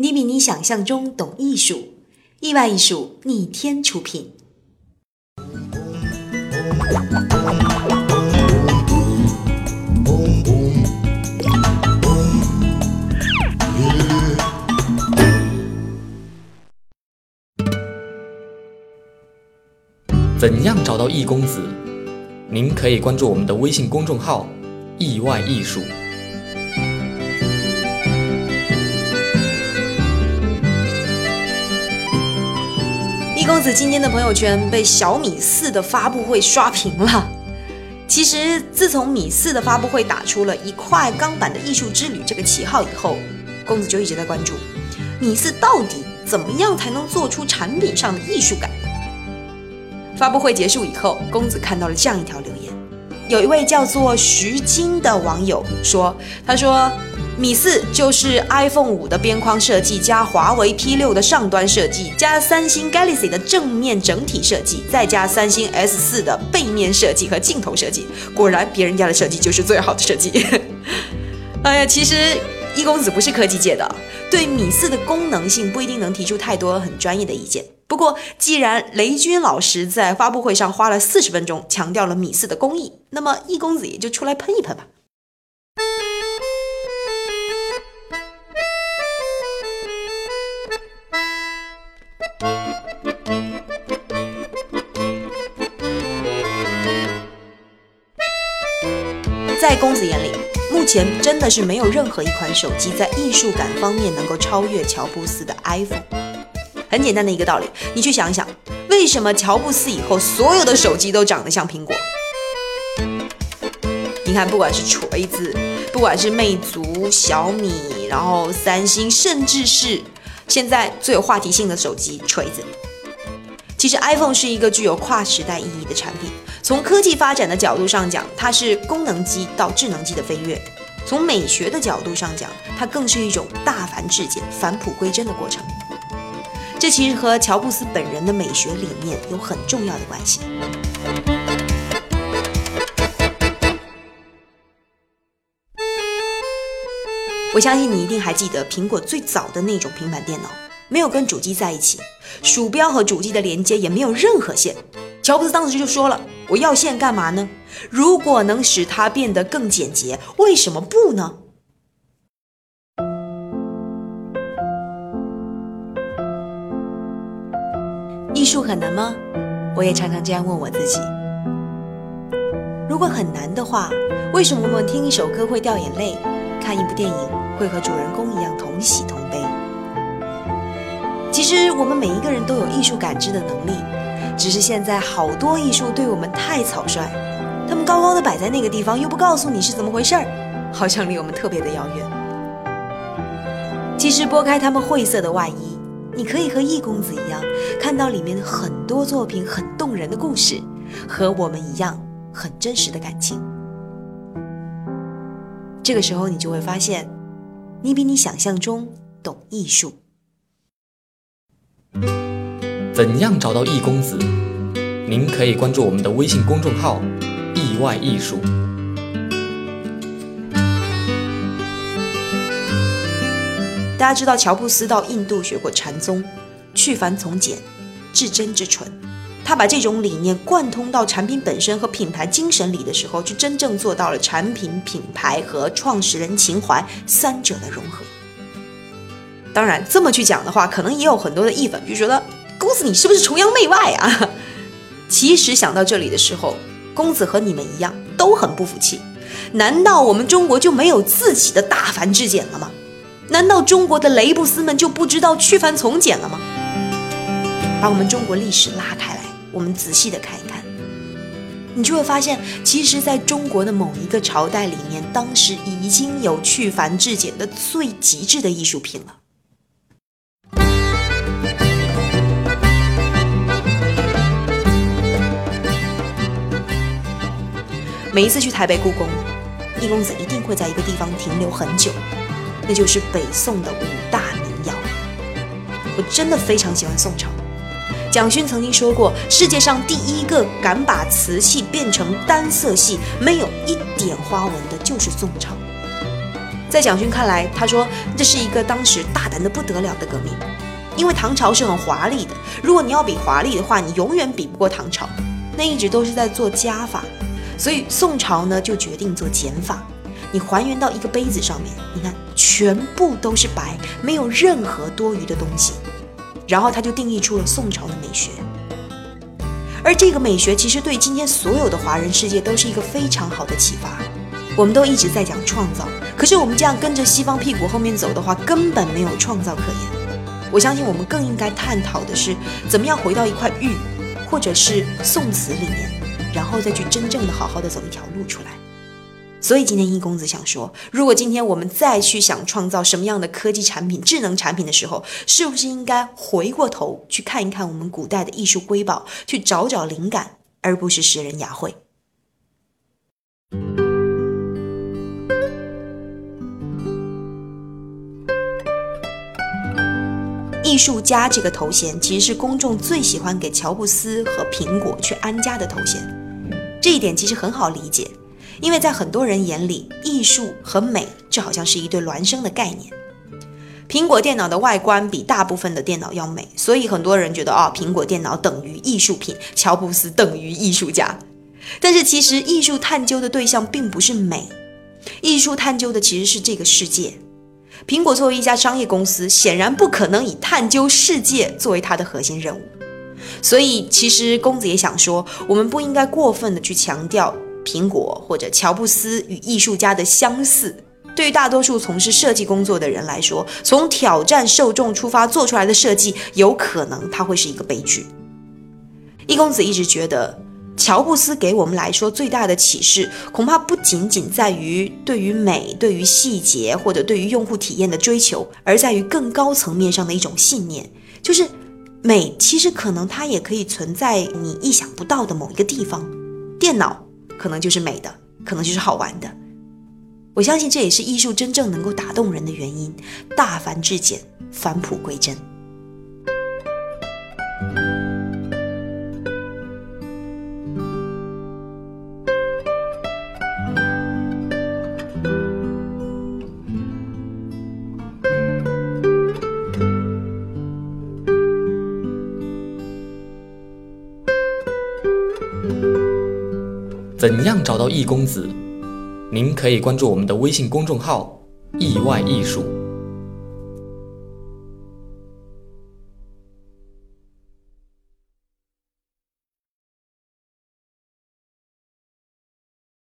你比你想象中懂艺术，意外艺术逆天出品。怎样找到易公子？您可以关注我们的微信公众号“意外艺术”。公子今天的朋友圈被小米四的发布会刷屏了。其实，自从米四的发布会打出了一块钢板的艺术之旅这个旗号以后，公子就一直在关注米四到底怎么样才能做出产品上的艺术感。发布会结束以后，公子看到了这样一条留言，有一位叫做徐晶的网友说：“他说米四就是 iPhone 五的边框设计，加华为 P 六的上端设计，加三星 Galaxy 的正面整体设计，再加三星 S 四的背面设计和镜头设计。果然，别人家的设计就是最好的设计。哎呀，其实一公子不是科技界的，对米四的功能性不一定能提出太多很专业的意见。”不过，既然雷军老师在发布会上花了四十分钟强调了米四的工艺，那么易公子也就出来喷一喷吧。前真的是没有任何一款手机在艺术感方面能够超越乔布斯的 iPhone。很简单的一个道理，你去想一想，为什么乔布斯以后所有的手机都长得像苹果？你看，不管是锤子，不管是魅族、小米，然后三星，甚至是现在最有话题性的手机锤子，其实 iPhone 是一个具有跨时代意义的产品。从科技发展的角度上讲，它是功能机到智能机的飞跃；从美学的角度上讲，它更是一种大凡至简、返璞归真的过程。这其实和乔布斯本人的美学理念有很重要的关系。我相信你一定还记得苹果最早的那种平板电脑，没有跟主机在一起，鼠标和主机的连接也没有任何线。乔布斯当时就说了：“我要线干嘛呢？如果能使它变得更简洁，为什么不呢？”艺术很难吗？我也常常这样问我自己。如果很难的话，为什么我们听一首歌会掉眼泪，看一部电影会和主人公一样同喜同悲？其实我们每一个人都有艺术感知的能力，只是现在好多艺术对我们太草率，他们高高的摆在那个地方，又不告诉你是怎么回事儿，好像离我们特别的遥远。其实拨开他们晦涩的外衣。你可以和易公子一样，看到里面很多作品很动人的故事，和我们一样很真实的感情。这个时候，你就会发现，你比你想象中懂艺术。怎样找到易公子？您可以关注我们的微信公众号“意外艺术”。大家知道乔布斯到印度学过禅宗，去繁从简，至真至纯。他把这种理念贯通到产品本身和品牌精神里的时候，就真正做到了产品、品牌和创始人情怀三者的融合。当然，这么去讲的话，可能也有很多的意粉就觉得公子你是不是崇洋媚外啊？其实想到这里的时候，公子和你们一样都很不服气。难道我们中国就没有自己的大凡至简了吗？难道中国的雷布斯们就不知道去繁从简了吗？把我们中国历史拉开来，我们仔细的看一看，你就会发现，其实在中国的某一个朝代里面，当时已经有去繁至简的最极致的艺术品了。每一次去台北故宫，易公子一定会在一个地方停留很久。那就是北宋的五大名窑。我真的非常喜欢宋朝。蒋勋曾经说过，世界上第一个敢把瓷器变成单色系，没有一点花纹的，就是宋朝。在蒋勋看来，他说这是一个当时大胆的不得了的革命，因为唐朝是很华丽的，如果你要比华丽的话，你永远比不过唐朝，那一直都是在做加法，所以宋朝呢就决定做减法，你还原到一个杯子上面，你看全部都是白，没有任何多余的东西，然后他就定义出了宋朝的美学。而这个美学其实对今天所有的华人世界都是一个非常好的启发。我们都一直在讲创造，可是我们这样跟着西方屁股后面走的话，根本没有创造可言。我相信我们更应该探讨的是，怎么样回到一块玉，或者是宋词里面，然后再去真正的好好的走一条路出来。所以今天一公子想说，如果今天我们再去想创造什么样的科技产品、智能产品的时候，是不是应该回过头去看一看我们古代的艺术瑰宝，去找找灵感，而不是拾人牙慧？艺术家这个头衔，其实是公众最喜欢给乔布斯和苹果去安家的头衔。这一点其实很好理解。因为在很多人眼里，艺术和美就好像是一对孪生的概念。苹果电脑的外观比大部分的电脑要美，所以很多人觉得啊，苹果电脑等于艺术品，乔布斯等于艺术家。但是其实艺术探究的对象并不是美，艺术探究的其实是这个世界。苹果作为一家商业公司，显然不可能以探究世界作为它的核心任务。所以其实公子也想说，我们不应该过分的去强调。苹果或者乔布斯与艺术家的相似，对于大多数从事设计工作的人来说，从挑战受众出发做出来的设计，有可能它会是一个悲剧。易公子一直觉得，乔布斯给我们来说最大的启示，恐怕不仅仅在于对于美、对于细节或者对于用户体验的追求，而在于更高层面上的一种信念，就是美其实可能它也可以存在你意想不到的某一个地方，电脑。可能就是美的，可能就是好玩的。我相信这也是艺术真正能够打动人的原因。大凡至简，返璞归真。怎样找到易公子？您可以关注我们的微信公众号“意外艺术”。